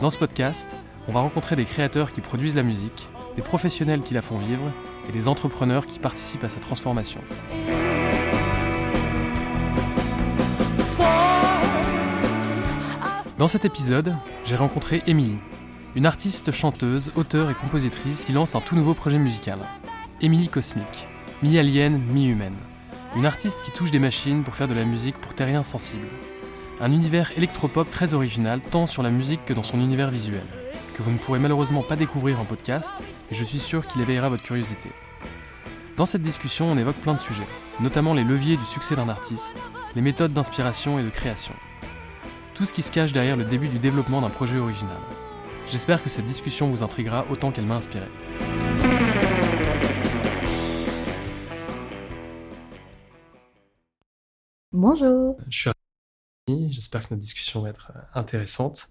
Dans ce podcast, on va rencontrer des créateurs qui produisent la musique, des professionnels qui la font vivre et des entrepreneurs qui participent à sa transformation. Dans cet épisode, j'ai rencontré Émilie, une artiste chanteuse, auteure et compositrice qui lance un tout nouveau projet musical. Émilie Cosmique, mi-alien, mi-humaine. Une artiste qui touche des machines pour faire de la musique pour terriens sensibles. Un univers électropop très original, tant sur la musique que dans son univers visuel, que vous ne pourrez malheureusement pas découvrir en podcast, et je suis sûr qu'il éveillera votre curiosité. Dans cette discussion, on évoque plein de sujets, notamment les leviers du succès d'un artiste, les méthodes d'inspiration et de création. Tout ce qui se cache derrière le début du développement d'un projet original. J'espère que cette discussion vous intriguera autant qu'elle m'a inspiré. Bonjour. Je suis j'espère que notre discussion va être euh, intéressante.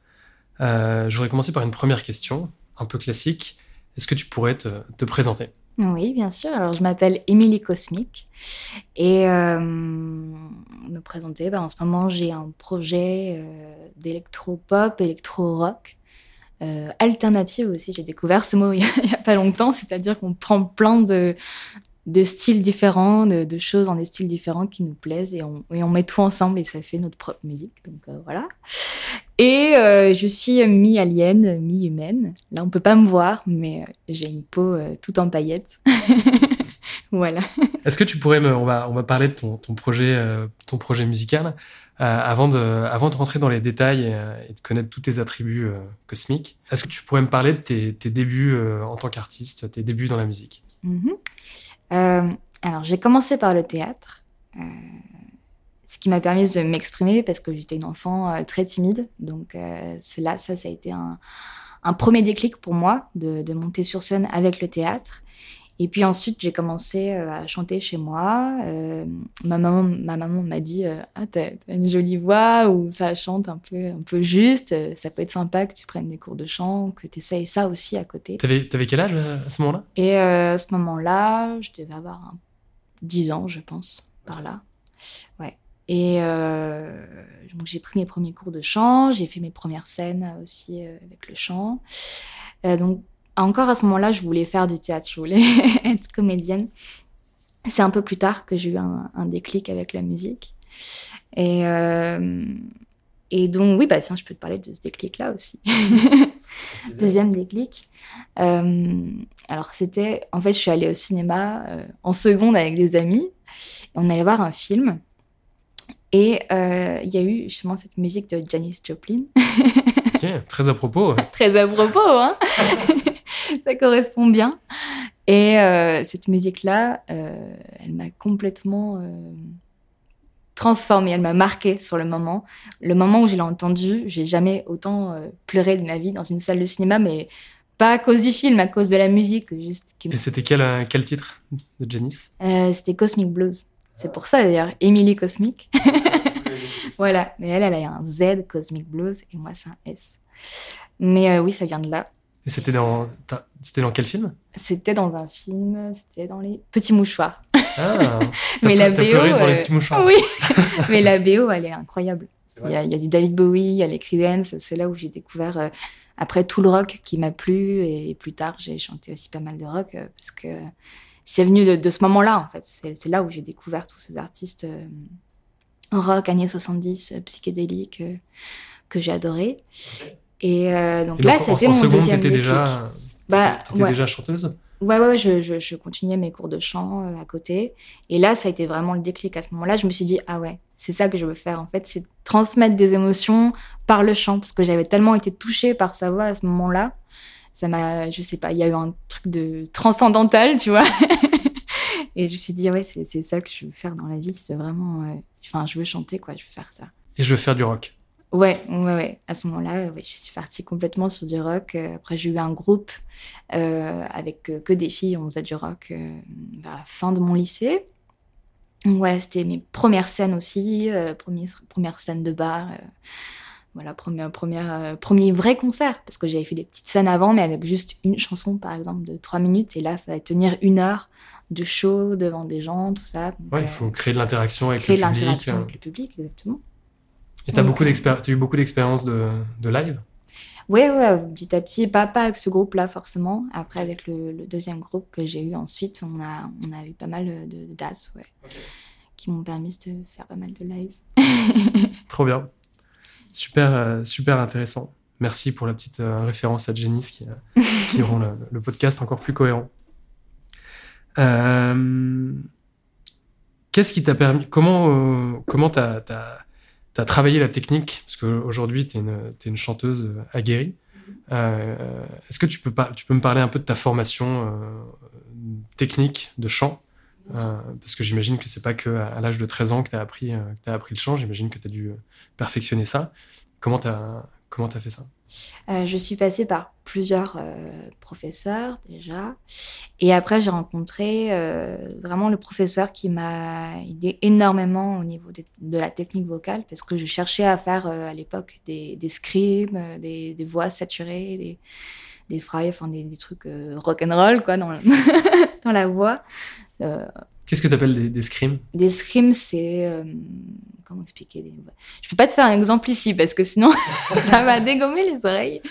Euh, je voudrais commencer par une première question, un peu classique. Est-ce que tu pourrais te, te présenter? Oui, bien sûr. Alors, je m'appelle Émilie Cosmique. Et euh, me présenter, ben, en ce moment, j'ai un projet euh, d'électro-pop, électro-rock. Alternative aussi, j'ai découvert ce mot il n'y a, pas longtemps, c'est-à-dire qu'on prend plein de, de styles différents, de, de, choses en des styles différents qui nous plaisent et on, et on met tout ensemble et ça fait notre propre musique. Donc euh, voilà. Et euh, je suis mi-alien, mi-humaine. Là, on peut pas me voir, mais euh, j'ai une peau tout en paillettes. voilà. Est-ce que tu pourrais me, on va, on va parler de ton, ton projet, ton projet musical avant de, avant de rentrer dans les détails et, et de connaître tous tes attributs cosmiques. Est-ce que tu pourrais me parler de tes, tes débuts en tant qu'artiste, tes débuts dans la musique? Mm -hmm. Euh, alors, j'ai commencé par le théâtre, euh, ce qui m'a permis de m'exprimer parce que j'étais une enfant euh, très timide. Donc, c'est là, ça, a été un, premier déclic pour moi de, monter sur scène avec le théâtre. Et puis ensuite, j'ai commencé à chanter chez moi. Euh, ma maman, ma maman m'a dit euh, ah t'as une jolie voix ou ça chante un peu un peu juste. Ça peut être sympa que tu prennes des cours de chant, que tu essayes ça aussi à côté. T'avais avais quel âge à ce moment-là? Et euh, à ce moment-là, je devais avoir un, 10 ans, je pense, par là. Ouais. Et euh, donc j'ai pris mes premiers cours de chant, j'ai fait mes premières scènes aussi avec le chant. donc encore à ce moment-là, je voulais faire du théâtre, je voulais être comédienne. C'est un peu plus tard que j'ai eu un, un, déclic avec la musique. Et, euh, et donc, oui, bah tiens, je peux te parler de ce déclic-là aussi. Deuxième déclic. Euh, alors, c'était, en fait, je suis allée au cinéma euh, en seconde avec des amis. Et on allait voir un film. Et il y a eu justement cette musique de Janis Joplin. ok, très à propos. très à propos, hein ça correspond bien. Et euh, cette musique-là, euh, elle m'a complètement euh, transformée, elle m'a marquée sur le moment. Le moment où je l'ai entendue, j'ai jamais autant pleuré de ma vie dans une salle de cinéma, mais pas à cause du film, à cause de la musique. Juste. Et c'était quel, quel titre de Janice? C'était Cosmic Blues. C'est pour ça d'ailleurs, Emily Cosmic. voilà, mais elle, elle a un Z, Cosmic Blues, et moi, c'est un S. Mais oui, ça vient de là. Et c'était dans, c'était dans quel film? C'était dans un film, c'était dans les Petits Mouchoirs. Ah, mais la BO, dans les petits mouchoirs. oui, mais la BO, elle est incroyable. Il y, a, il y, a, du David Bowie, il y a les Creedence, c'est là où j'ai découvert euh, après tout le rock qui m'a plu et, plus tard j'ai chanté aussi pas mal de rock euh, parce que c'est venu de, de, ce moment-là en fait. C'est là où j'ai découvert tous ces artistes euh, rock années 70, psychédéliques que j'ai adoré. Okay. Et euh, donc Et là, c'était mon seconde, deuxième déclic. déjà, Bah, ouais. déjà chanteuse Ouais, ouais, je, je, je continuais mes cours de chant euh, à côté. Et là, ça a été vraiment le déclic. À ce moment-là, je me suis dit, ah ouais, c'est ça que je veux faire. En fait, c'est transmettre des émotions par le chant. Parce que j'avais tellement été touchée par sa voix à ce moment-là. Ça m'a, je sais pas, il y a eu un truc de transcendantal, tu vois. et je me suis dit, ouais, c'est c'est ça que je veux faire dans la vie. C'est vraiment, euh, enfin, je veux chanter, quoi, je veux faire ça. et je veux faire du rock. Ouais, ouais, ouais. À ce moment-là, ouais, je suis partie complètement sur du rock. Euh, Après, j'ai eu un groupe euh, avec euh, que des filles. On faisait du rock euh, vers la fin de mon lycée. Donc, voilà, c'était mes premières scènes aussi, euh, première, première scène de bar. voilà, première, première, premier vrai concert. Parce que j'avais fait des petites scènes avant, mais avec juste une chanson, par exemple, de trois minutes. Et là, il fallait tenir une heure de show devant des gens, tout ça. Donc, Ouais, il faut créer de l'interaction avec créer le de public. l'interaction euh. avec le public, exactement. Et t'as beaucoup t'as eu beaucoup d'expériences de, de live? Ouais, petit à petit, pas, pas avec ce groupe-là forcément. Après, avec le, le deuxième groupe que j'ai eu ensuite, on a, on a eu pas mal de, de dates, ouais, qui m'ont permis de faire pas mal de live. Trop bien. Super, euh, super intéressant. Merci pour la petite euh, référence à Janice qui, euh, qui rend le, le podcast encore plus cohérent. Euh, Qu'est-ce qui t'a permis Comment euh, comment t'as as, travaillé la technique Parce qu'aujourd'hui, tu es, es une chanteuse euh, aguerrie. Euh, Est-ce que tu peux, pas, tu peux me parler un peu de ta formation euh, technique de chant? Euh, Parce que j'imagine que c'est pas que à, à l'âge de 13 ans que tu as, appris, euh, que t'as appris le chant. J'imagine que tu as dû euh, perfectionner ça. Comment tu as, comment as fait ça? Euh, je suis passée par plusieurs euh, professeurs déjà. Et après, j'ai rencontré euh, vraiment le professeur qui m'a aidé énormément au niveau de la technique vocale parce que je cherchais à faire à l'époque des, des screams, euh, des, voix saturées, des, des fry, enfin des, des trucs rock'n'roll quoi, dans la voix. Qu'est-ce que tu appelles des, screams des screams, c'est. euh, comment expliquer des... Je peux pas te faire un exemple ici parce que sinon ça va dégommer les oreilles.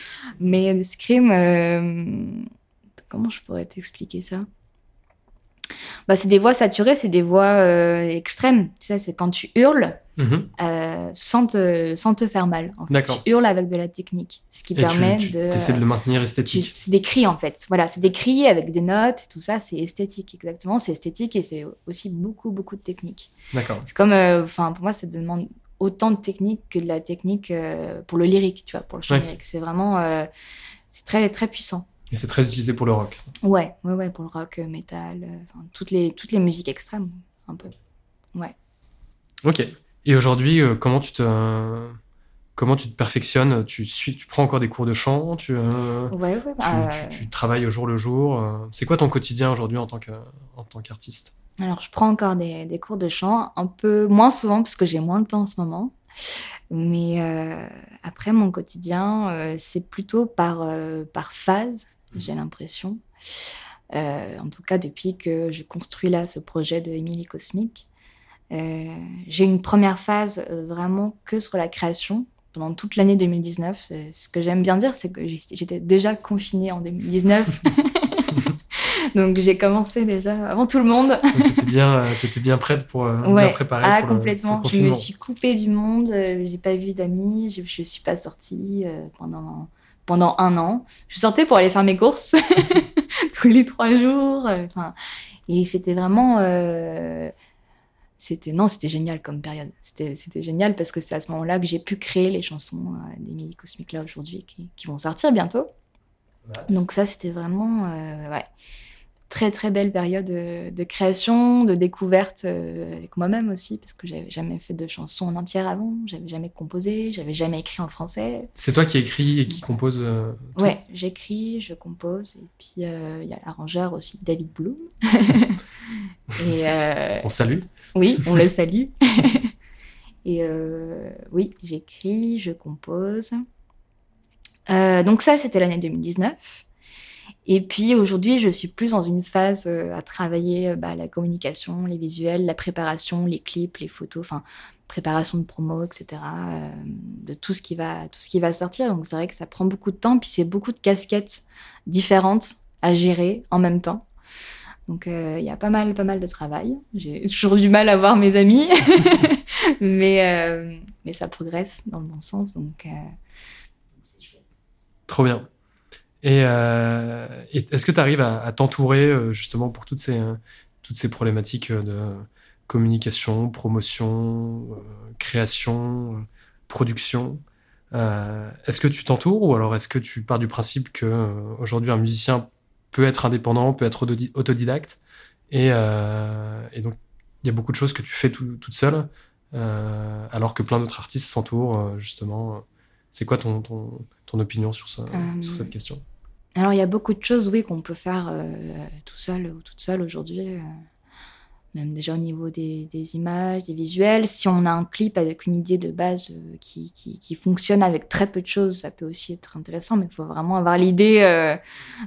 Mais des screams. euh, Comment je pourrais t'expliquer ça? Bah, C'est des voix saturées, c'est des voix euh, extrêmes. Tu sais, c'est quand tu hurles Mhm. euh, sans, te, sans te faire mal. En fait. Tu hurles avec de la technique. Ce qui Et permet tu, tu de. essaies de le maintenir tu- esthétique. C'est des cris en fait. Voilà, c'est des cris avec des notes, tout ça, c'est esthétique exactement. C'est esthétique et c'est aussi beaucoup beaucoup de technique. D'accord. C'est comme, euh, enfin pour moi, ça demande autant de technique que de la technique pour le lyrique, tu vois, pour le chant Ouais. lyrique. C'est vraiment, c'est très très puissant. Et c'est très utilisé pour le rock. Ouais, ouais, ouais, pour le rock, euh, métal, euh, toutes les toutes les musiques extrêmes, un peu. Ouais. Ok. Et aujourd'hui, euh, comment tu te comment tu te perfectionnes? Tu suis, tu prends encore des cours de chant? Tu euh, Ouais, ouais. tu, bah, tu- tu travailles au jour le jour C'est quoi ton quotidien aujourd'hui en tant que en tant qu'artiste? Alors, je prends encore des, des cours de chant, un peu moins souvent parce que j'ai moins de temps en ce moment. Mais après, mon quotidien, c'est plutôt par, par phase, j'ai l'impression. Euh, en tout cas, depuis que je construis là ce projet de Émilie Cosmique. Euh, j'ai une première phase euh, vraiment que sur la création pendant toute l'année 2019. Euh, Ce que j'aime bien dire, c'est que j'étais déjà confinée en 2019. Donc j'ai commencé déjà avant tout le monde. Tu étais bien, t'étais bien prête pour euh, bien préparée ah, pour le- complètement. pour le je me suis coupée du monde, j'ai pas vu d'amis, je, je suis pas sortie euh, pendant, pendant un an. Je sortais pour aller faire mes courses tous les trois jours. euh, Enfin, et c'était vraiment. euh, c'était non, c'était génial comme période. C'était c'était génial parce que c'est à ce moment-là que j'ai pu créer les chansons euh, d'Emily Cosmic là aujourd'hui qui, qui vont sortir bientôt. Donc ça, c'était vraiment euh, ouais, très très belle période de, de création, de découverte euh, avec moi-même aussi, parce que j'avais jamais fait de chansons en entière avant, j'avais jamais composé, j'avais jamais écrit en français. C'est toi qui écris et qui compose euh, tout Ouais, j'écris, je compose, et puis euh, il y a l'arrangeur aussi, David Bloom. et euh, On salue. oui, on le salue. et euh, oui, j'écris, je compose. Euh, donc ça, c'était l'année 2019. Et puis aujourd'hui, je suis plus dans une phase euh, à travailler euh, bah, la communication, les visuels, la préparation, les clips, les photos, enfin préparation de promo, etc. euh, de tout ce qui va, tout ce qui va sortir. Donc c'est vrai que ça prend beaucoup de temps, puis c'est beaucoup de casquettes différentes à gérer en même temps. Donc il y a pas mal, pas mal de travail. J'ai toujours du mal à voir mes amis, mais mais ça progresse dans le bon sens. Donc euh, Trop bien. Et, est-ce que tu arrives à, t'entourer justement pour toutes ces, toutes ces problématiques de communication, promotion, création, production Est-ce que tu t'entoures ou alors est-ce que tu pars du principe que aujourd'hui un musicien peut être indépendant, peut être autodidacte et, et donc il y a beaucoup de choses que tu fais toute seule, euh, alors que plein d'autres artistes s'entourent, euh, justement. C'est quoi ton, ton, ton, opinion sur, ça, sur euh, cette question? Alors, il y a beaucoup de choses, oui, qu'on peut faire tout seul ou toute seule aujourd'hui même déjà au niveau des, images, des visuels. Si on a un clip avec une idée de base euh, qui, qui, fonctionne avec très peu de choses, ça peut aussi être intéressant, mais il faut vraiment avoir l'idée euh,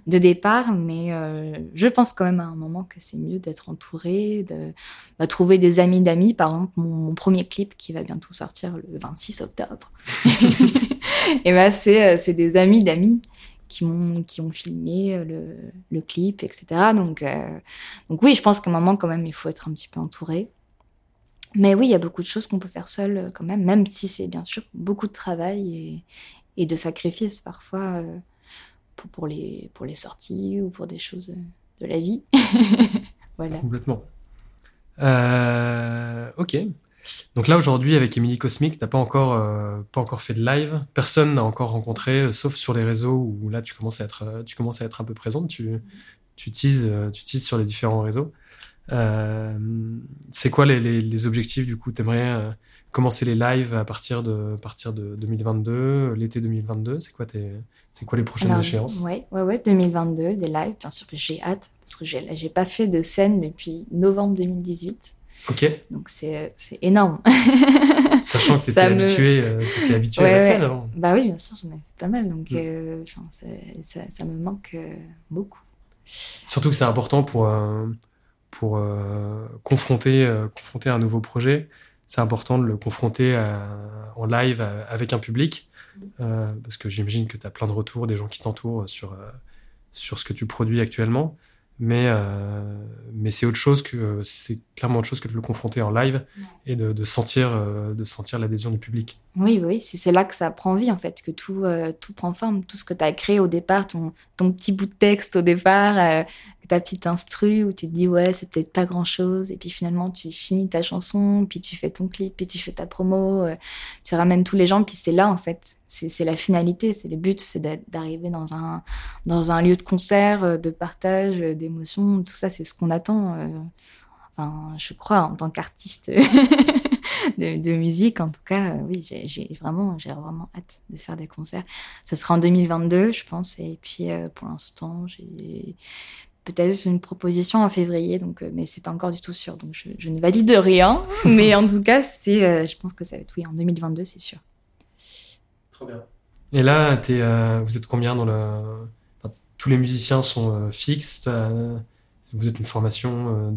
de départ. Mais euh, je pense quand même à un moment que c'est mieux d'être entouré, de bah, trouver des amis d'amis. Par exemple, mon, premier clip qui va bientôt sortir le 26 octobre. et ben c'est des amis d'amis qui ont, qui ont filmé euh, le, le clip, etc. Donc, euh, donc oui, je pense qu'à un moment, quand même, il faut être un petit peu entouré. Mais oui, il y a beaucoup de choses qu'on peut faire seul euh, quand même, même si c'est bien sûr beaucoup de travail et, et de sacrifices parfois pour, pour, les, pour les sorties ou pour des choses de la vie. voilà. Complètement. ok. Donc là aujourd'hui avec Emily Cosmic, t'as pas encore euh, pas encore fait de live, personne n'a encore rencontré, euh, sauf sur les réseaux où là tu commences à être euh, tu commences à être un peu présente, tu tu teases tu teases sur les différents réseaux. c'est quoi les, les, objectifs du coup? T'aimerais commencer les lives à partir de partir de 2022, l'été 2022 C'est quoi tes c'est quoi les prochaines échéances? Ouais ouais ouais 2022 des lives bien sûr j'ai hâte parce que j'ai j'ai pas fait de scène depuis novembre 2018. Ok. Donc c'est énorme. Sachant que tu étais, habitué, euh, étais habitué à la scène avant. Bah oui, bien sûr, j'en ai fait pas mal. Donc mm. euh, ça, ça, me manque euh, beaucoup. Surtout que c'est important pour, pour confronter, confronter un nouveau projet. C'est important de le confronter en live avec un public. parce que j'imagine que tu as plein de retours des gens qui t'entourent sur, sur ce que tu produis actuellement. Mais, euh, mais c'est autre chose que c'est clairement autre chose que de le confronter en live et de, de sentir euh, de sentir l'adhésion du public. Oui, oui, c'est là que ça prend vie en fait, que tout euh, tout prend forme, tout ce que tu as créé au départ, ton, ton petit bout de texte au départ, ta petite instru où tu te dis ouais c'est peut-être pas grand chose et puis finalement tu finis ta chanson puis tu fais ton clip puis tu fais ta promo euh, tu ramènes tous les gens puis c'est là en fait c'est la finalité c'est le but c'est d'arriver dans un dans un lieu de concert euh, de partage euh, d'émotions tout ça c'est ce qu'on attend enfin je crois en tant qu'artiste de, musique en tout cas oui j'ai vraiment j'ai vraiment hâte de faire des concerts ça sera en 2022 je pense et puis pour l'instant j'ai peut-être une proposition en février, donc, euh, mais c'est pas encore du tout sûr. Donc je, ne valide rien, mais en tout cas, c'est, euh, je pense que ça va être oui en 2022, c'est sûr. Trop bien. Et là, es, euh, vous êtes combien dans le Tous les musiciens sont fixes vous êtes une formation euh,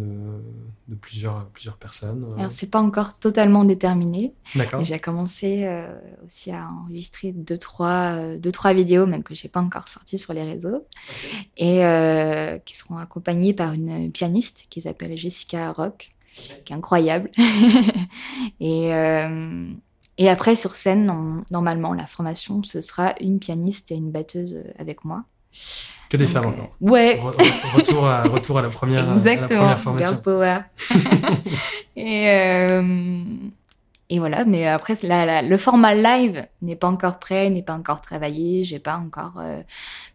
de, plusieurs, plusieurs personnes euh. Alors, c'est pas encore totalement déterminé. D'accord. J'ai commencé euh, aussi à enregistrer deux trois, deux, trois vidéos, même que j'ai pas encore sorties sur les réseaux, et qui seront accompagnées par une pianiste qui s'appelle Jessica Rock, qui est incroyable. et, et après, sur scène, normalement, la formation, ce sera une pianiste et une batteuse avec moi. Que des femmes encore. Ouais. retour, à, retour à la première, Exactement. À la formation. power. et, euh, et voilà, mais après, le format live n'est pas encore prêt, n'est pas encore travaillé. J'ai pas encore euh,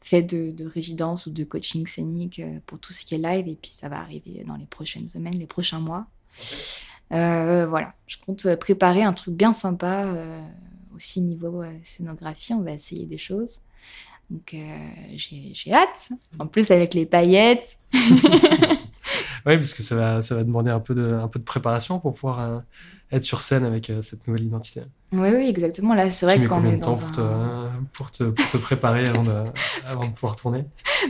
fait de, de, résidence ou de coaching scénique euh, pour tout ce qui est live. Et puis, ça va arriver dans les prochaines semaines, les prochains mois. Euh, voilà, je compte préparer un truc bien sympa aussi niveau scénographie. On va essayer des choses. Donc euh, j'ai hâte. En plus avec les paillettes. oui, parce que ça va, ça va demander un peu de, un peu de préparation pour pouvoir euh, être sur scène avec euh, cette nouvelle identité. Oui, oui, exactement. Là, c'est vrai qu'on est dans temps pour, te, pour, te, préparer avant de, avant de pouvoir tourner?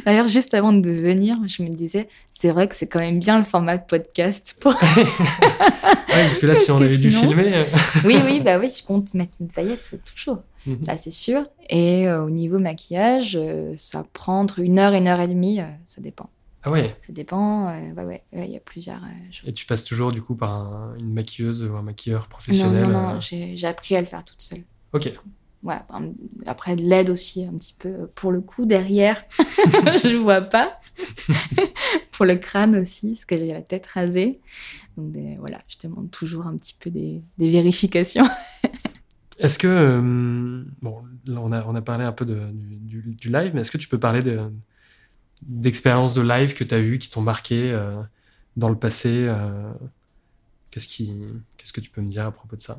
D'ailleurs, juste avant de venir, je me disais, c'est vrai que c'est quand même bien le format de podcast. Pour... oui, parce que là, si on avait dû filmer... oui, oui, bah oui, je compte mettre une paillette, c'est tout chaud. Mhm. Ça, c'est sûr. Et euh, au niveau maquillage, euh, ça prend entre une heure et une heure et demie, euh, ça dépend. Ah ouais Ça dépend, ouais, ouais, il y a plusieurs Et tu passes toujours du coup par une maquilleuse ou un maquilleur professionnel Non, non, non j'ai appris à le faire toute seule. Ok. ouais, après de l'aide aussi un petit peu pour le coup derrière, je vois pas. pour le crâne aussi parce que j'ai la tête rasée. Donc voilà, je demande toujours un petit peu des, vérifications. est-ce que euh, bon, on a on a parlé un peu de, du, du, live, mais est-ce que tu peux parler de d'expériences de live que tu as eues qui t'ont marqué euh, dans le passé euh, Qu'est-ce qui qu'est-ce que tu peux me dire à propos de ça?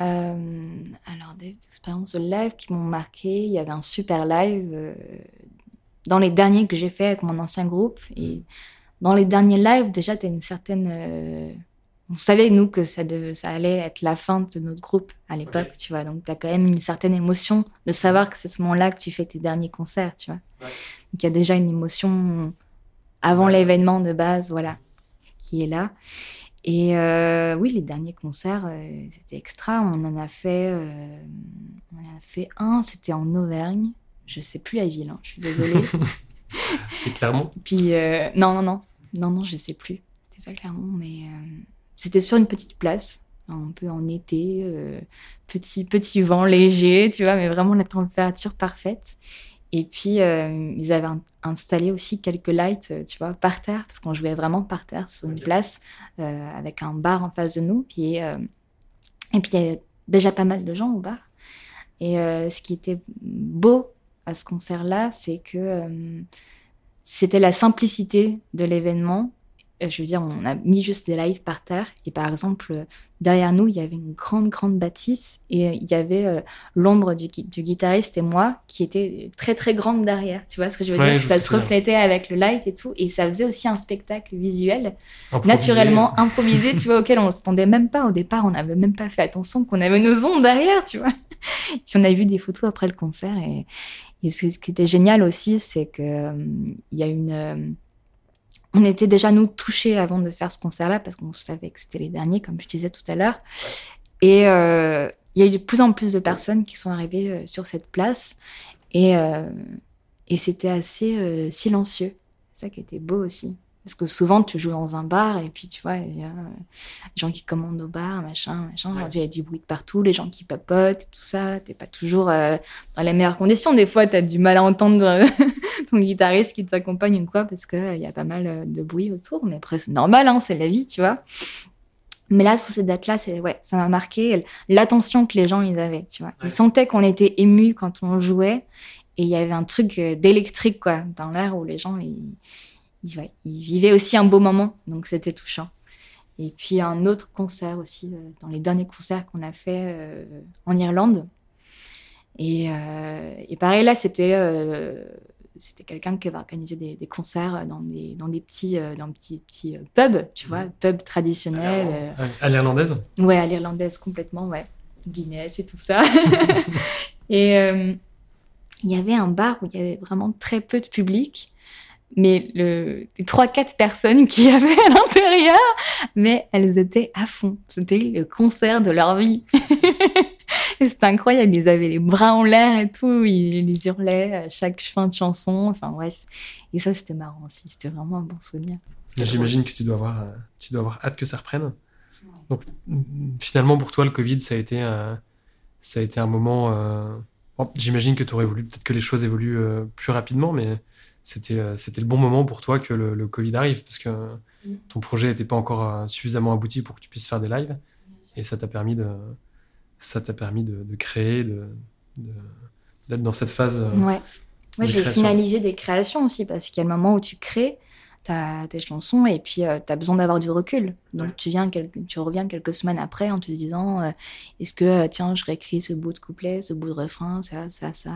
Euh, alors, des expériences de live qui m'ont marqué. Il y avait un super live dans les derniers que j'ai fait avec mon ancien groupe. Et dans les derniers lives, déjà, tu as une certaine. On savait, nous, que ça, ça allait être la fin de notre groupe à l'époque, tu vois. Donc, tu as quand même une certaine émotion de savoir que c'est ce moment-là que tu fais tes derniers concerts, tu vois. Donc, il y a déjà une émotion avant l'événement de base, voilà, qui est là. Et euh, oui, les derniers concerts, euh, c'était extra. On en a fait, euh, on en a fait un, c'était en Auvergne. Je sais plus la ville, hein, je suis désolée. c'était Clermont? Puis non, non, non, non, non, je sais plus. C'était pas Clermont, mais c'était sur une petite place, un peu en été, petit petit vent léger, tu vois, mais vraiment la température parfaite. Et puis, euh, ils avaient installé aussi quelques lights, euh, tu vois, par terre, parce qu'on jouait vraiment par terre, sur une place, euh, avec un bar en face de nous. Puis, et puis, il y avait déjà pas mal de gens au bar. Et ce qui était beau à ce concert-là, c'est que c'était la simplicité de l'événement euh, je veux dire, on a mis juste des lights par terre. Et par exemple, derrière nous, il y avait une grande, grande bâtisse. Et il y avait euh, l'ombre du, du, guitariste et moi qui était très, très grande derrière. Tu vois ce que je veux dire? Ça se reflétait avec le light et tout. Et ça faisait aussi un spectacle visuel, naturellement improvisé, tu vois, auquel on ne s'attendait même pas. Au départ, on n'avait même pas fait attention qu'on avait nos ombres derrière, tu vois. Puis on a vu des photos après le concert. Et, et ce, qui était génial aussi, c'est qu'il euh, il y a une on était déjà nous touchés avant de faire ce concert-là parce qu'on savait que c'était les derniers, comme je disais tout à l'heure. Et euh, il y a eu de plus en plus de personnes qui sont arrivées euh, sur cette place et, euh, et c'était assez silencieux. C'est ça qui était beau aussi. Parce que souvent, tu joues dans un bar et puis tu vois, il y a les gens qui commandent au bar, machin, machin. Il y a du bruit de partout, les gens qui papotent, tout ça. T'es pas toujours dans les meilleures conditions. Des fois, tu as du mal à entendre ton guitariste qui t'accompagne ou quoi, parce qu'il il y a pas mal euh, de bruit autour. Mais après, c'est normal, hein, c'est la vie, tu vois. Mais là, sur cette date-là, c'est ouais, ça m'a marqué l'attention que les gens ils avaient, tu vois. Ils sentaient qu'on était émus quand on jouait, et il y avait un truc euh, d'électrique quoi dans l'air où les gens ils, ouais, ils, vivaient aussi un beau moment, donc c'était touchant. Et puis un autre concert aussi euh, dans les derniers concerts qu'on a fait en Irlande. Et, et pareil là, c'était c'était quelqu'un qui va organiser des, concerts dans des, dans des petits, euh, dans petits, petits euh, pubs, tu vois, pubs traditionnels. Euh. À l'irlandaise Ouais, à l'irlandaise complètement, ouais. Guinness et tout ça. et il y avait un bar où il y avait vraiment très peu de public, mais le, les trois quatre personnes qui avaient à l'intérieur, mais elles étaient à fond. C'était le concert de leur vie. C'était incroyable. Ils avaient les bras en l'air et tout. Ils, hurlaient à chaque fin de chanson. Enfin, bref. Et ça, c'était marrant aussi. C'était vraiment un bon souvenir. J'imagine que tu dois, avoir, euh, tu dois avoir hâte que ça reprenne. Donc, finalement, pour toi, le Covid, ça a été, euh, ça a été un moment. Euh, j'imagine que tu aurais voulu peut-être que les choses évoluent plus rapidement, mais c'était, c'était le bon moment pour toi que le, Covid arrive, parce que mm. ton projet n'était pas encore suffisamment abouti pour que tu puisses faire des lives. Et ça t'a permis de, ça t'a permis de, créer, de, d'être dans cette phase. Euh, ouais. Moi, j'ai finalisé des créations aussi, parce qu'il y a le moment où tu crées ta, tes chansons et puis euh, tu as besoin d'avoir du recul. Donc tu, viens tu reviens quelques semaines après en te disant euh, est-ce que, tiens, je réécris ce bout de couplet, ce bout de refrain, ça, ça, ça.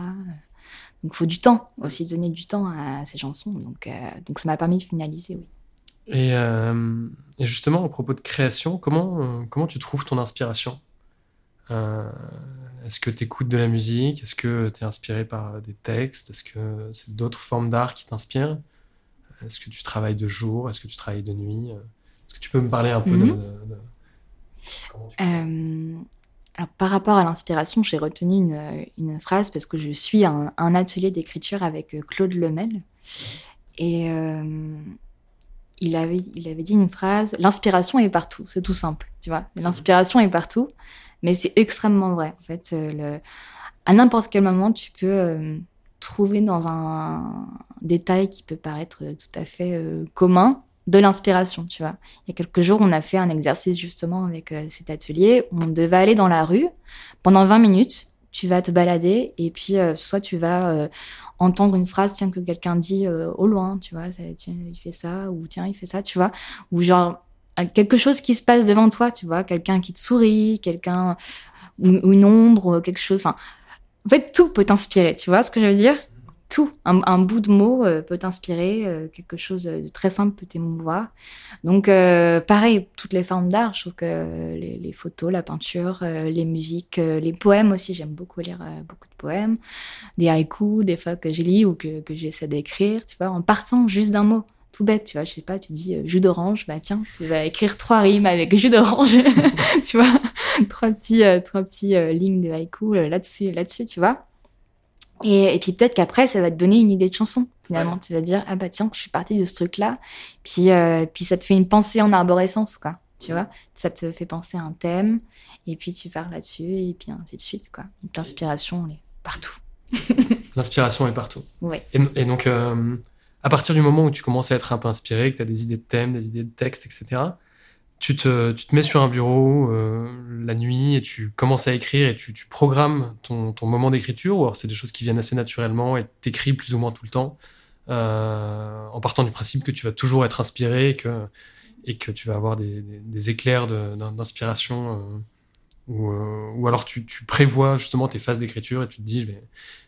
Donc il faut du temps aussi, donner du temps à ces chansons. Donc, donc ça m'a permis de finaliser, oui. Et, et, justement, à propos de création, comment, comment tu trouves ton inspiration? Euh, est-ce que tu écoutes de la musique? Est-ce que tu es inspiré par des textes? Est-ce que c'est d'autres formes d'art qui t'inspirent? Est-ce que tu travailles de jour? Est-ce que tu travailles de nuit? Est-ce que tu peux me parler un peu de, mhm. euh, alors, par rapport à l'inspiration, j'ai retenu une, une, phrase parce que je suis un, un atelier d'écriture avec euh, Claude Lemel. Et il, avait, il avait dit une phrase L'inspiration est partout, c'est tout simple, tu vois. L'inspiration est partout. Mais c'est extrêmement vrai. En fait, euh, le... à n'importe quel moment, tu peux euh, trouver dans un détail qui peut paraître tout à fait euh, commun de l'inspiration, tu vois. Il y a quelques jours, on a fait un exercice justement avec euh, cet atelier on devait aller dans la rue pendant 20 minutes. Tu vas te balader et puis soit tu vas entendre une phrase tiens que quelqu'un dit au loin, tu vois, ça, tiens il fait ça ou tiens il fait ça, tu vois, ou genre quelque chose qui se passe devant toi, tu vois, quelqu'un qui te sourit, quelqu'un ou, une ombre, quelque chose. Enfin, en fait, tout peut t'inspirer, tu vois ce que je veux dire? Tout, un, bout de mot euh, peut t'inspirer, euh, quelque chose de très simple peut t'émouvoir. Donc, euh, pareil, toutes les formes d'art, je trouve que les, photos, la peinture, les musiques, les poèmes aussi, j'aime beaucoup lire beaucoup de poèmes, des haïkus, des fois que je lis ou que, que j'essaie d'écrire, tu vois, en partant juste d'un mot tout bête, tu vois, je sais pas, tu dis jus d'orange, bah tiens, tu vas écrire trois rimes avec jus d'orange, tu vois, trois petits, trois petits lignes de haïku là-dessus, là-dessus, tu vois. Et, et puis peut-être qu'après, ça va te donner une idée de chanson. Finalement, tu vas dire ah bah tiens, je suis partie de ce truc-là. Puis puis ça te fait une pensée en arborescence, quoi. Tu vois, ça te fait penser à un thème, et puis tu pars là-dessus, et puis ainsi de suite, quoi. Donc l'inspiration, elle est partout. L'inspiration est partout. Oui. Et, donc, à partir du moment où tu commences à être un peu inspiré, que tu as des idées de thèmes, des idées de textes, etc., tu te, mets sur un bureau euh, la nuit et tu commences à écrire et tu, programmes ton, moment d'écriture, ou alors c'est des choses qui viennent assez naturellement et t'écris plus ou moins tout le temps, euh, en partant du principe que tu vas toujours être inspiré et que, tu vas avoir des, éclairs d'inspiration. Euh, ou, alors tu, prévois justement tes phases d'écriture et tu te dis,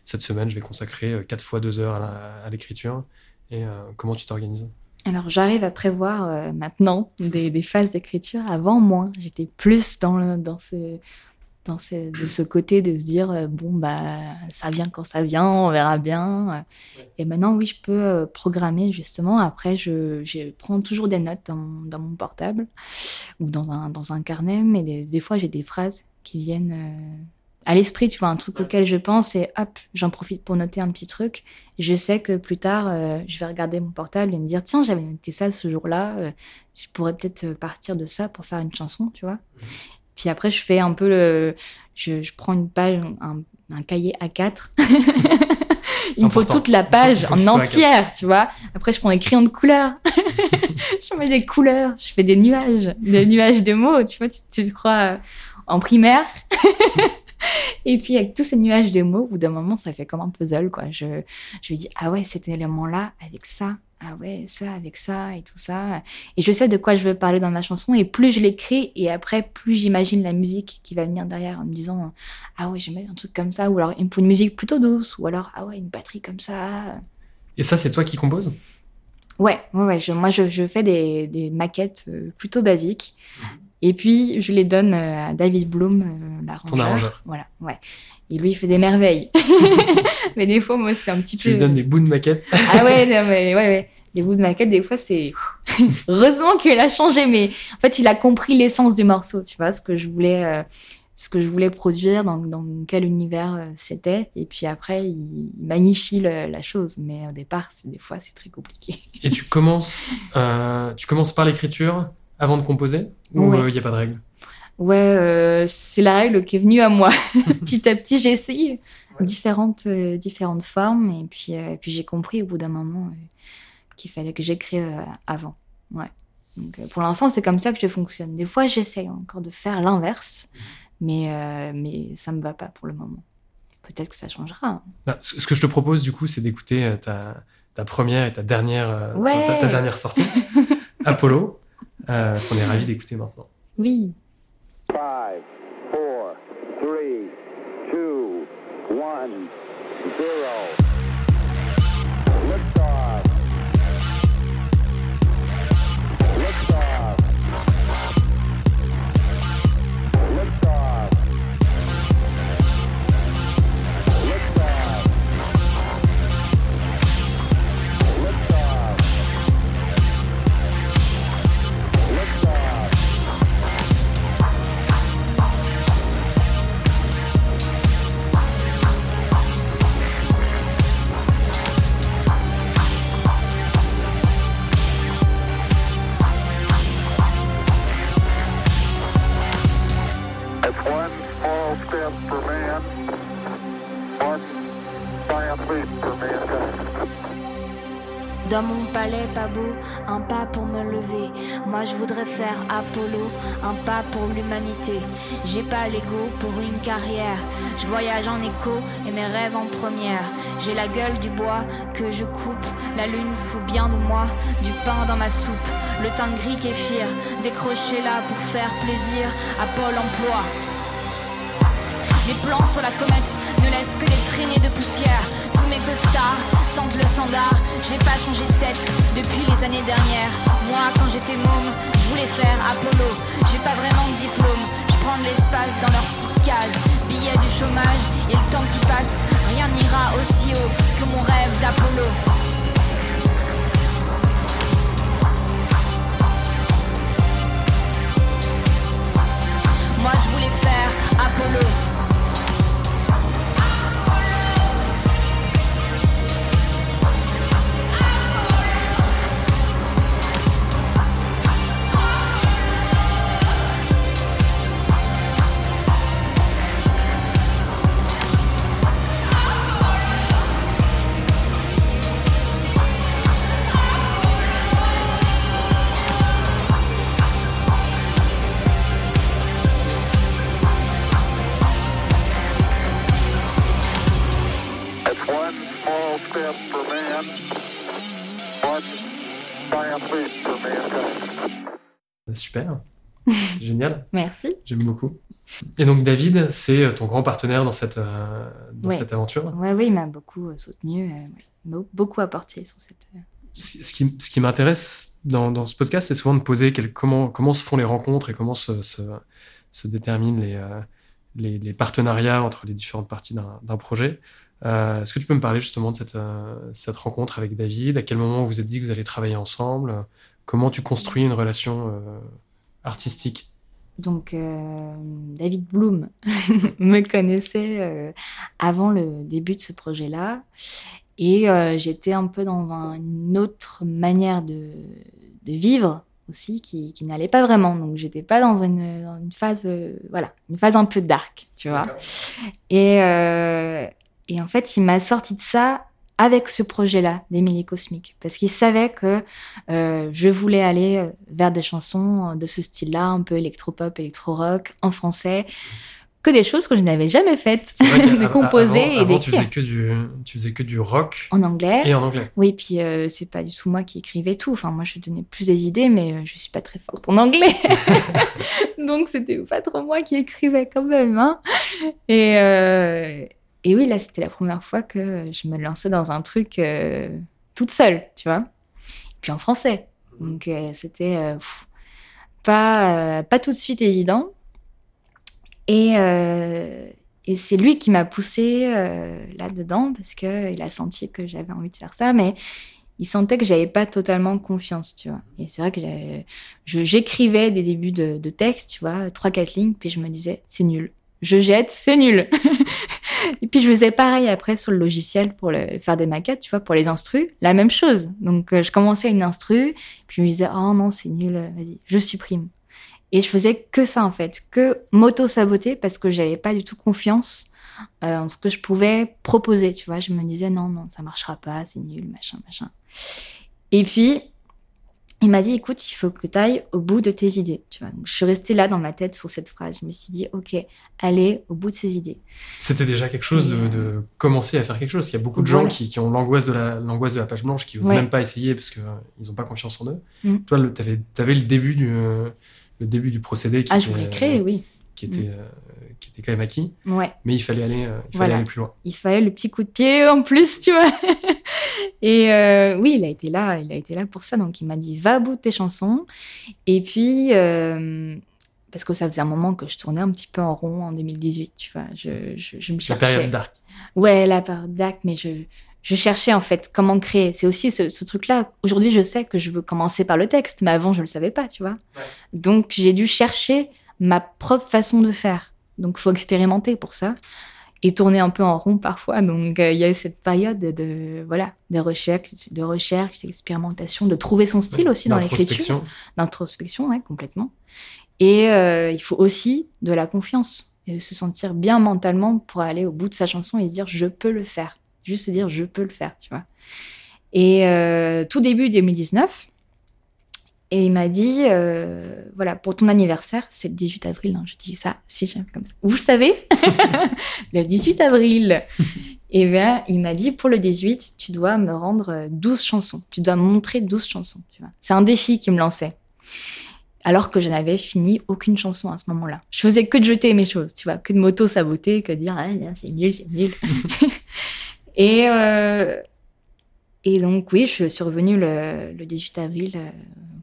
cette semaine, je vais consacrer 4 fois 2 heures à l'écriture. Et comment tu t'organises? Alors j'arrive à prévoir euh, maintenant des, des phases d'écriture. Avant moins, j'étais plus dans le, dans ce dans ce, de ce côté de se dire euh, bon bah ça vient quand ça vient, on verra bien. Et maintenant oui je peux euh, programmer justement. Après je, je prends toujours des notes dans, dans, mon portable ou dans un dans un carnet, mais des, des fois j'ai des phrases qui viennent à l'esprit, tu vois, un truc auquel je pense et hop, j'en profite pour noter un petit truc. Je sais que plus tard, euh, je vais regarder mon portable et me dire, tiens, j'avais noté ça ce jour-là, euh, je pourrais peut-être euh, partir de ça pour faire une chanson, tu vois. Mmh. Puis après, je fais un peu le, je, je prends une page, un, un cahier A4. Il me faut toute la page en entière, tu vois. Après, je prends des crayons de couleur. je mets des couleurs. Je fais des nuages, des nuages de mots. Tu vois, tu, tu te crois en primaire. Et puis, avec tous ces nuages de mots, au bout d'un moment, ça fait comme un puzzle, quoi. Je, je lui dis, ah ouais, cet élément-là, avec ça, ah ouais, ça, avec ça, et tout ça. Et je sais de quoi je veux parler dans ma chanson, et plus je l'écris, et après, plus j'imagine la musique qui va venir derrière, en me disant, ah ouais, mettre un truc comme ça, ou alors il me faut une musique plutôt douce, ou alors, ah ouais, une batterie comme ça. Et ça, c'est toi qui composes? Ouais, ouais, ouais. Je, moi, je, je fais des, des maquettes euh, plutôt basiques. Et puis, je les donne euh, à David Bloom, euh, l'arrangeur. Voilà, ouais. Et lui, il fait des merveilles. mais des fois, moi, c'est un petit tu peu... Tu lui donnes des bouts de maquette Ah ouais, non, mais ouais, ouais. Les bouts de maquette, des fois, c'est... Heureusement qu'il a changé, mais en fait, il a compris l'essence du morceau, tu vois, ce que je voulais... Euh, ce que je voulais produire, dans, dans quel univers c'était. Et puis après, il magnifie la chose. Mais au départ, des fois, c'est très compliqué. Et tu commences, euh, tu commences par l'écriture avant de composer? Ou il n'y euh, a pas de règle Ouais, euh, c'est la règle qui est venue à moi. petit à petit, j'ai essayé différentes, euh, différentes formes. Et puis, puis j'ai compris au bout d'un moment qu'il fallait que j'écrive avant. Ouais. Donc, pour l'instant, c'est comme ça que je fonctionne. Des fois, j'essaye encore de faire l'inverse, mais, mais ça me va pas pour le moment. Peut-être que ça changera. Hein. Bah, ce que je te propose, du coup, c'est d'écouter ta, ta première et ta dernière, ta, dernière sortie, Apollo. Euh, qu'on est ravis d'écouter maintenant. Oui. 5, 4, 3, 2, 1, 0. Un pas pour me lever. Moi je voudrais faire Apollo, un pas pour l'humanité. J'ai pas l'ego pour une carrière. Je voyage en écho et mes rêves en première. J'ai la gueule du bois que je coupe. La lune se fout bien de moi, du pain dans ma soupe. Le teint gris kéfir, décroché là pour faire plaisir à Pôle emploi. Mes plans sur la comète ne laissent que des traînées de poussière. Tous mes costards le sandar. J'ai pas changé de tête depuis les années dernières. Moi, quand j'étais môme, je voulais faire Apollo. J'ai pas vraiment de diplôme. Je prends de l'espace dans leur petite case. Billet du chômage et le temps qui J'aime beaucoup. Et donc David, c'est ton grand partenaire dans cette, euh, dans Ouais. cette aventure? Ouais, oui, il m'a beaucoup euh, soutenu, euh, ouais. Il m'a beaucoup apporté sur cette. euh, Ce qui, ce qui m'intéresse dans, dans ce podcast, c'est souvent de poser quel- comment, comment se font les rencontres et comment se, se, se déterminent les, euh, les, les partenariats entre les différentes parties d'un d'un projet. Euh, Est-ce que tu peux me parler justement de cette, euh, cette rencontre avec David? À quel moment vous vous êtes dit que vous allez travailler ensemble? Comment tu construis une relation euh, artistique? Donc, euh, David Bloom me connaissait euh, avant le début de ce projet-là. Et euh, j'étais un peu dans un- une autre manière de, de vivre aussi qui, qui n'allait pas vraiment. Donc, j'étais pas dans une, dans une phase, euh, voilà, une phase un peu dark, tu vois. Et, euh, et en fait, il m'a sorti de ça avec ce projet-là d'Émilie Cosmique, parce qu'il savait que euh, je voulais aller euh, vers des chansons de ce style-là, un peu électropop, électro-rock, en français, que des choses que je n'avais jamais faites, de composer avant- et avant, tu d'écrire. faisais que du tu faisais que du rock En anglais. et en anglais. Oui, puis euh, c'est pas du tout moi qui écrivais tout. Enfin, moi, je donnais plus des idées, mais je suis pas très forte en anglais. Donc, c'était pas trop moi qui écrivais quand même. Hein. Et, euh, et oui, là, c'était la première fois que je me lançais dans un truc euh, toute seule, tu vois. Et puis en français. Donc, euh, c'était euh, pas, pas tout de suite évident. Et, et c'est lui qui m'a poussé euh, là-dedans parce que il a senti que j'avais envie de faire ça, mais il sentait que j'avais pas totalement confiance, tu vois. Et c'est vrai que j'écrivais des débuts de, de texte, tu vois, trois quatre lignes, puis je me disais c'est nul, je jette, c'est nul. et puis je faisais pareil après sur le logiciel pour faire des maquettes, tu vois, pour les instrus, la même chose. Donc euh, je commençais une instru, puis je me disais oh non c'est nul, vas-y, je supprime. Et je faisais que ça en fait, que m'auto-saboter parce que j'avais pas du tout confiance euh, en ce que je pouvais proposer, tu vois. Je me disais non, non, ça marchera pas, c'est nul, machin, machin. Et puis, il m'a dit, écoute, il faut que tu ailles au bout de tes idées, tu vois. Donc, je suis restée là dans ma tête sur cette phrase. Je me suis dit, ok, allez au bout de ces idées. C'était déjà quelque chose de, euh, de commencer à faire quelque chose. Il y a beaucoup de Voilà. gens qui, qui ont l'angoisse de la l'angoisse de la page blanche, qui n'osent Ouais. même pas essayer parce qu'ils n'ont pas confiance en eux. Mm. Toi, tu avais, le début du euh, le début du procédé qui Ah, je voulais créer, euh, oui. Qui était euh, qui était quand même acquis, Ouais. mais il fallait aller euh, il fallait Voilà. aller plus loin. il fallait le petit coup de pied en plus, tu vois. Et euh, oui, il a été là, il a été là pour ça. Donc il m'a dit va à bout de tes chansons. Et puis parce que ça faisait un moment que je tournais un petit peu en rond en 2018, tu vois. Je, je, je me La cherchais. période dark. Ouais, la période d'acte, mais je, je cherchais en fait comment créer. C'est aussi ce, ce truc-là. Aujourd'hui, je sais que je veux commencer par le texte, mais avant, je le savais pas, tu vois. Ouais. Donc, j'ai dû chercher ma propre façon de faire. Donc, faut expérimenter pour ça et tourner un peu en rond parfois. Donc, euh, il y a eu cette période de, voilà, de recherche, de recherche, d'expérimentation, de trouver son style aussi dans l'écriture L'introspection. d'introspection, ouais, complètement. Et euh, il faut aussi de la confiance et se sentir bien mentalement pour aller au bout de sa chanson et se dire je peux le faire. Juste se dire je peux le faire, tu vois. Et euh, tout début 2019, et il m'a dit, euh, voilà, pour ton anniversaire, c'est le 18 avril, hein, je dis ça, si j'aime comme ça. Vous savez, le 18 avril. Et bien, il m'a dit, pour le 18, tu dois me rendre euh, 12 chansons. Tu dois me montrer 12 chansons. C'est un défi qui me lançait. Alors que je n'avais fini aucune chanson à ce moment-là. Je faisais que de jeter mes choses, tu vois, que de m'auto-saboter, que de dire, ah, c'est nul, c'est nul. et, euh, et donc, oui, je suis revenue le, le 18 avril euh,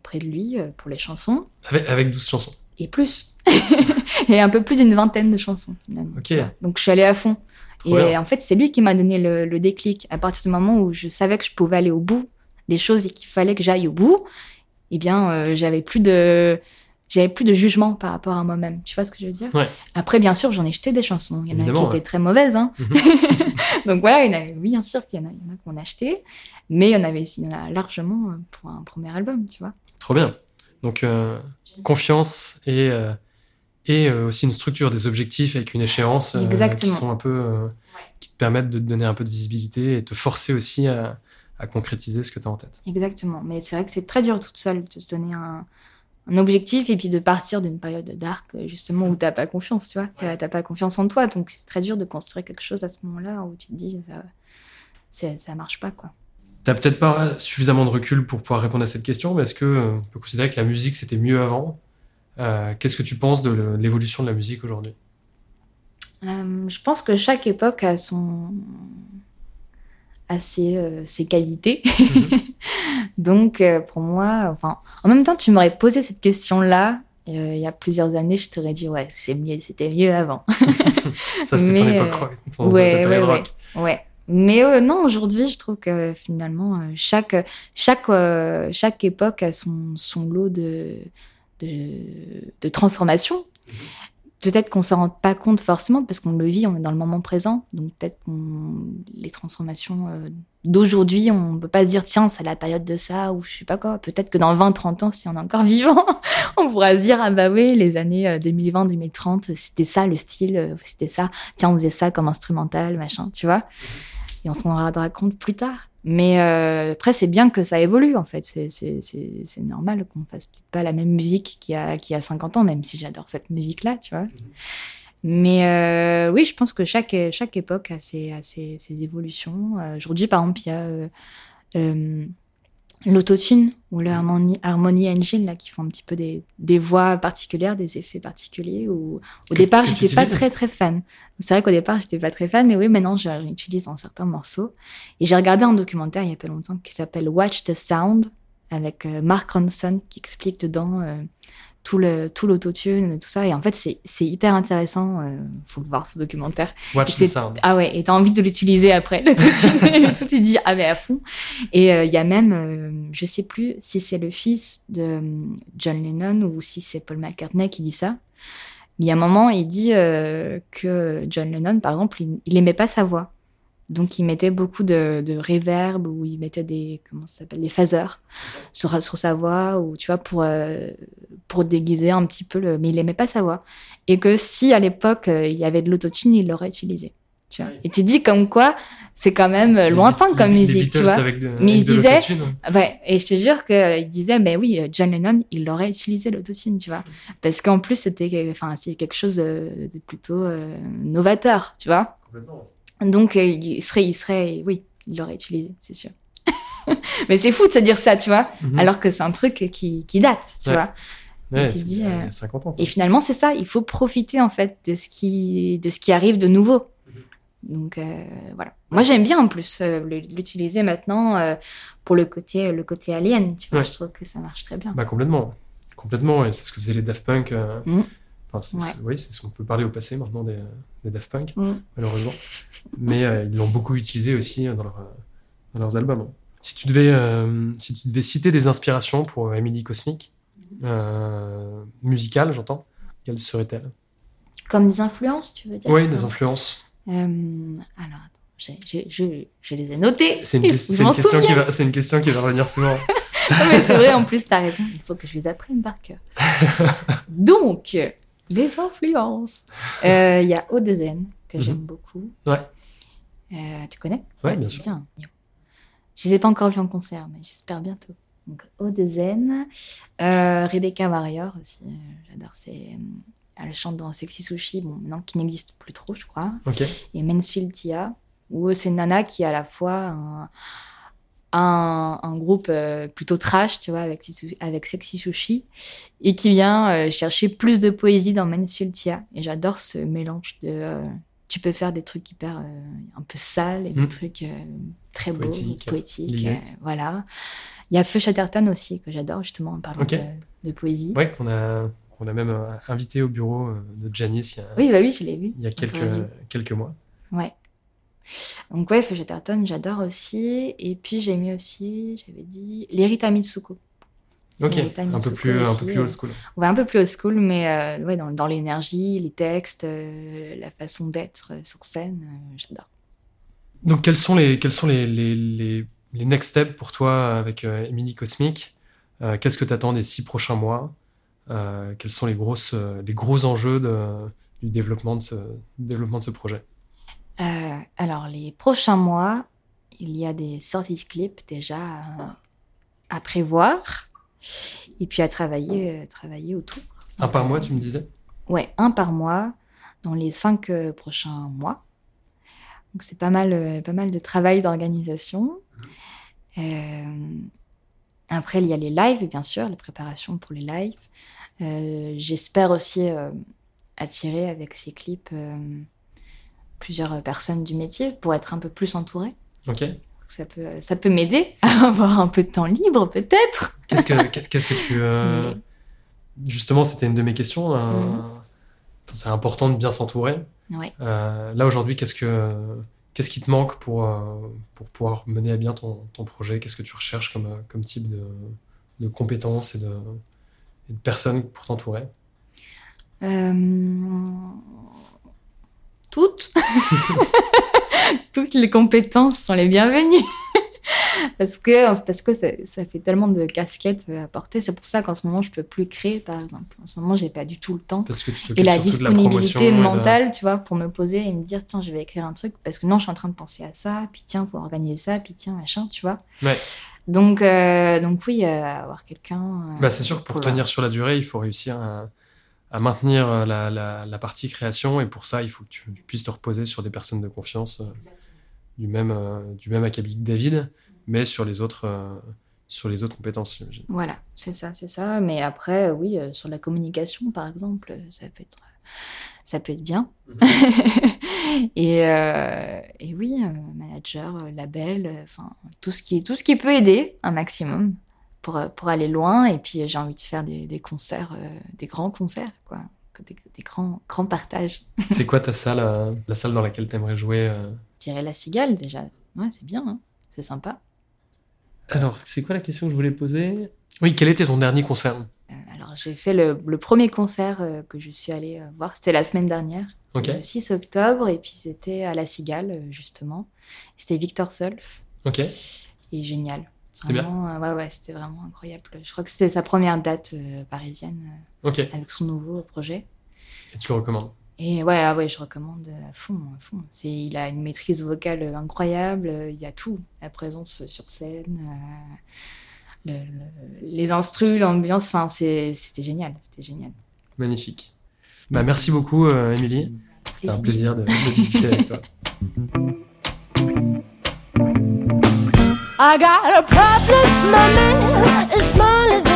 près de lui euh, pour les chansons. Avec, avec 12 chansons. Et plus. et un peu plus d'une vingtaine de chansons, finalement. Donc, je suis allée à fond. Trop et bien. en fait, c'est lui qui m'a donné le, le déclic. À partir du moment où je savais que je pouvais aller au bout des choses et qu'il fallait que j'aille au bout, eh bien, euh, j'avais plus de j'avais plus de jugement par rapport à moi-même. Tu vois ce que je veux dire? Ouais. Après, bien sûr, j'en ai jeté des chansons. Il y en a qui ouais. étaient très mauvaises. Hein. Mhm. Donc voilà, il y en a, oui, bien sûr qu'il y en a, il y en a qu'on a acheté. Mais il y en avait il y en a largement euh, pour un premier album, tu vois. Trop bien. Donc, euh, confiance et, euh, et euh, aussi une structure des objectifs avec une échéance qui sont un peu. qui te permettent de te donner un peu de visibilité et te forcer aussi à, à concrétiser ce que tu as en tête. Exactement. Mais c'est vrai que c'est très dur toute seule de se donner un, un objectif et puis de partir d'une période dark, euh, justement, où t'as pas confiance, tu vois. T'as pas confiance en toi. Donc c'est très dur de construire quelque chose à ce moment-là où tu te dis, ça, ça marche pas, quoi. T'as peut-être pas suffisamment de recul pour pouvoir répondre à cette question, mais est-ce que euh, on peut considérer que la musique c'était mieux avant? Euh, Qu'est-ce que tu penses de l'évolution de la musique aujourd'hui? Euh, je pense que chaque époque a son ses, euh, ses qualités. Mhm. Donc euh, pour moi, enfin, en même temps, tu m'aurais posé cette question-là euh, il y a plusieurs années, je t'aurais dit ouais, c'est mieux, c'était mieux avant. Ça c'était ton Mais, époque rock, ton, ta ouais, ouais. Mais euh, non, aujourd'hui, je trouve que finalement, chaque, chaque, chaque époque a son, son lot de, de, de transformations. Peut-être qu'on s'en rend pas compte forcément parce qu'on le vit, on est dans le moment présent. Donc peut-être qu'on les transformations euh, d'aujourd'hui, on peut pas se dire tiens, c'est la période de ça ou je sais pas quoi. Peut-être que dans 20 30 ans si on est encore vivant, on pourra se dire ah bah oui, les années euh, 2020 2030, c'était ça le style, euh, c'était ça. Tiens, on faisait ça comme instrumental, machin, tu vois. Et on s'en rendra compte plus tard. Mais euh, après, c'est bien que ça évolue, en fait. C'est- C'est c'est- c'est normal qu'on fasse peut-être pas la même musique qu'il y, a, qu'il y a 50 ans, même si j'adore cette musique-là, tu vois. Mais euh, oui, je pense que chaque, chaque époque a ses, a ses, ses évolutions. Euh, Aujourd'hui, par exemple, il y a euh, euh, l'autotune ou le Harmony, Harmony Engine, là, qui font un petit peu des, des voix particulières, des effets particuliers. Où, au Que- départ, j'étais pas très, très fan. C'est vrai qu'au départ, j'étais pas très fan, mais oui, maintenant, je- j'en utilise dans certains morceaux. Et j'ai regardé un documentaire il y a pas longtemps qui s'appelle Watch the Sound avec euh, Mark Ronson qui explique dedans euh, tout le tout l'autotune et tout ça. Et en fait, c'est hyper intéressant. Euh, faut le voir ce documentaire. Watch the sound. Ah ouais, et t'as envie de l'utiliser après. l'autotune. tout est dit ah mais à fond. Et euh, il y a même, euh, je sais plus si c'est le fils de euh, John Lennon ou si c'est Paul McCartney qui dit ça. Mais il y a un moment, il dit euh, que John Lennon, par exemple, il, il aimait pas sa voix. Donc, il mettait beaucoup de, de reverb ou il mettait des, comment ça s'appelle, des phasers sur, sur sa voix ou, tu vois, pour, euh, pour déguiser un petit peu le, mais il aimait pas sa voix. Et que si, à l'époque, euh, il y avait de l'autotune, il l'aurait utilisé. Tu vois. Et tu dis comme quoi, c'est quand même euh, Les lointain comme les musique, tu vois. de- Mais il disait-. Ouais, et je te jure qu'il disait, ben oui, John Lennon, il aurait utilisé l'autotune, tu vois. Parce qu'en plus, c'était enfin, c'est quelque chose de, de plutôt euh, novateur, tu vois. Complètement. Donc, euh, il serait, il serait, oui, il l'aurait utilisé, c'est sûr. Mais c'est fou de se dire ça, tu vois, Mhm. alors que c'est un truc qui, qui date, tu Ouais. vois. Ouais, c'est dis, il y a euh, 50 ans. Et finalement, c'est ça, il faut profiter, en fait, de ce qui, de ce qui arrive de nouveau. Donc, euh, voilà. Moi, j'aime bien, en plus, euh, l'utiliser maintenant pour le côté, le côté alien, tu vois. Ouais. Je trouve que ça marche très bien. Bah complètement, complètement, et c'est ce que faisaient les Daft Punk. Mm. enfin, oui, c'est ce qu'on peut parler au passé maintenant des, des Daft Punk, Mm. malheureusement. Mais euh, ils l'ont beaucoup utilisé aussi euh, dans, leur, euh, dans leurs albums. Si tu devais, euh, si tu devais citer des inspirations pour Emily Cosmic, euh, musicales, j'entends, quelles seraient-elles? Comme des influences, tu veux dire? Oui, des influences. Alors, j'ai- je, je les ai notées. C'est une, que je question qui va, une question qui va revenir souvent. Non, mais c'est vrai, en plus, t'as raison. Il faut que je les apprenne par cœur. Donc, les influences. Euh, Il y a O2N, que Mhm. j'aime beaucoup. Ouais. Euh, tu connais? Ouais, bien sûr. Je les ai pas encore vus en concert, mais j'espère bientôt. Donc, Odezen. Euh, Rebecca Warrior aussi, euh, j'adore. Euh, elle chante dans Sexy Sushi, bon, maintenant qui n'existe plus trop, je crois. Ok. Et Mansfield Tia, où c'est nana qui est à la fois un, un, un groupe euh, plutôt trash, tu vois, avec, Sexy- avec Sexy Sushi, et qui vient euh, chercher plus de poésie dans Mansfield Tia. Et j'adore ce mélange de. euh, tu peux faire des trucs hyper euh, un peu sales et des trucs euh, très beaux, Poétiques, euh, voilà. Il y a Feu Chatterton aussi, que j'adore justement en parlant de, de poésie. Ouais, qu'on a, on a même invité au bureau de Janice il y a, Oui, bah oui, je l'ai vu. il y a quelques, quelques mois. Ouais. Donc ouais, Feu Chatterton, j'adore aussi. Et puis j'ai mis aussi, j'avais dit, Lerita Mitsuko. Ok, un peu plus, un peu plus euh, old school. Ouais, un peu plus old school, mais euh, ouais, dans, dans l'énergie, les textes, euh, la façon d'être euh, sur scène, euh, j'adore. Donc, quels sont les, quels sont les, les, les, les next steps pour toi avec euh, Emily Cosmic? Euh, Qu'est-ce que tu attends des six prochains mois? Euh, Quels sont les, grosses, euh, les gros enjeux de- du développement de ce, développement de ce projet? Euh, alors, les prochains mois, il y a des sorties de clips déjà à, à prévoir et puis à travailler, euh, travailler autour. Un par mois, tu me disais? Ouais, un par mois dans les cinq euh, prochains mois. Donc c'est pas mal, pas mal de travail d'organisation. Après, il y a les lives, bien sûr, les préparations pour les lives. J'espère aussi attirer avec ces clips plusieurs personnes du métier pour être un peu plus entourée. Ok. Ça peut, ça peut m'aider à avoir un peu de temps libre, peut-être. Qu'est-ce que, qu'est-ce que tu. euh, Mais- Justement, c'était une de mes questions. euh, Mhm. C'est important de bien s'entourer. Ouais. Euh, là, aujourd'hui, qu'est-ce, que, qu'est-ce qui te manque pour, pour pouvoir mener à bien ton, ton projet? Qu'est-ce que tu recherches comme, comme type de, de compétences et de, et de personnes pour t'entourer? Euh, Toutes. Toutes les compétences sont les bienvenues. parce que, parce que ça, ça fait tellement de casquettes à porter. C'est pour ça qu'en ce moment, je peux plus créer, par exemple. En ce moment, j'ai pas du tout le temps. Parce que tu Et la disponibilité de- mentale, tu vois, pour me poser et me dire, tiens, je vais écrire un truc. Parce que non, je suis en train de penser à ça. Puis tiens, faut organiser ça. Puis tiens, machin, tu vois. Ouais. Donc, euh, donc oui, euh, avoir quelqu'un. euh, Bah, c'est sûr que pour tenir sur la durée, il faut réussir à, à maintenir euh, la, la, la partie création. Et pour ça, il faut que tu, tu puisses te reposer sur des personnes de confiance euh, du, même, euh, du même acabit que David, mais sur les autres, euh, sur les autres compétences, j'imagine. Voilà, c'est ça, c'est ça. Mais après, oui, sur la communication, par exemple, ça peut être, ça peut être bien. et, euh, et oui, manager, label, enfin tout ce qui, tout ce qui peut aider un maximum pour euh, pour aller loin. Et puis j'ai envie de faire des, des concerts, euh, des grands concerts, quoi, des, des grands grands partages. C'est quoi ta salle, euh, la salle dans laquelle tu aimerais jouer euh? Tirer la cigale déjà, ouais, c'est bien, hein. c'est sympa. Alors, c'est quoi la question que je voulais poser? Oui, quel était ton dernier concert? Euh, alors j'ai fait le, le premier concert euh, que je suis allée euh, voir, c'était la semaine dernière. Ok, le 6 octobre, et puis c'était à La Cigale, justement. C'était Victor Solf, ok, et génial. C'était bien. Vraiment, euh, ouais, ouais, c'était vraiment incroyable. Je crois que c'était sa première date euh, parisienne euh, avec son nouveau projet. et tu le recommandes? Et ouais, ah ouais, je recommande à fond, à fond. C'est, il a une maîtrise vocale incroyable, il y a tout. La présence sur scène, euh, le- le- les instrus, l'ambiance, enfin, c'était génial, c'était génial. Magnifique. Bah, merci beaucoup, euh, Émilie. C'était un plaisir de, de discuter avec toi. I got a problem, my man is smaller